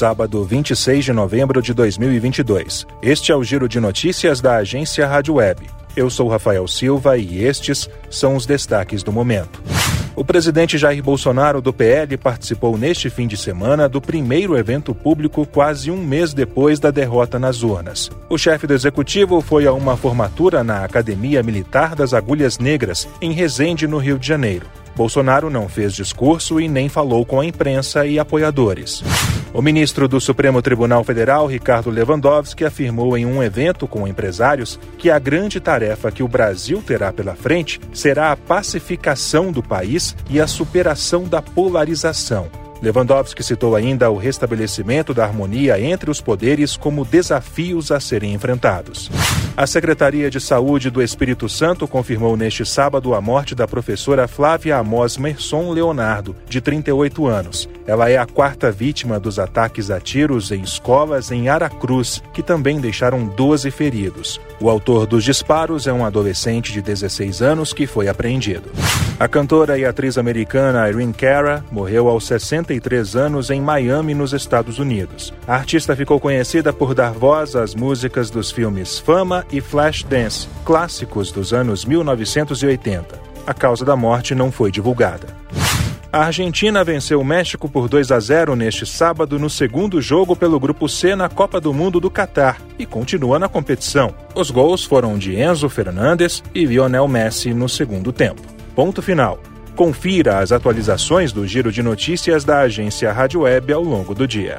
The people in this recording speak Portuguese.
Sábado 26 de novembro de 2022. Este é o Giro de Notícias da agência Rádio Web. Eu sou Rafael Silva e estes são os destaques do momento. O presidente Jair Bolsonaro, do PL, participou neste fim de semana do primeiro evento público quase um mês depois da derrota nas urnas. O chefe do executivo foi a uma formatura na Academia Militar das Agulhas Negras, em Resende, no Rio de Janeiro. Bolsonaro não fez discurso e nem falou com a imprensa e apoiadores. O ministro do Supremo Tribunal Federal, Ricardo Lewandowski, afirmou em um evento com empresários que a grande tarefa que o Brasil terá pela frente será a pacificação do país e a superação da polarização. Lewandowski citou ainda o restabelecimento da harmonia entre os poderes como desafios a serem enfrentados. A Secretaria de Saúde do Espírito Santo confirmou neste sábado a morte da professora Flávia Amos Merson Leonardo, de 38 anos. Ela é a quarta vítima dos ataques a tiros em escolas em Aracruz, que também deixaram 12 feridos. O autor dos disparos é um adolescente de 16 anos que foi apreendido. A cantora e atriz americana Irene Cara morreu aos 63 anos em Miami, nos Estados Unidos. A artista ficou conhecida por dar voz às músicas dos filmes Fama e Flashdance, clássicos dos anos 1980. A causa da morte não foi divulgada. A Argentina venceu o México por 2 a 0 neste sábado no segundo jogo pelo Grupo C na Copa do Mundo do Catar e continua na competição. Os gols foram de Enzo Fernandes e Lionel Messi no segundo tempo. Ponto final. Confira as atualizações do Giro de Notícias da agência Rádio Web ao longo do dia.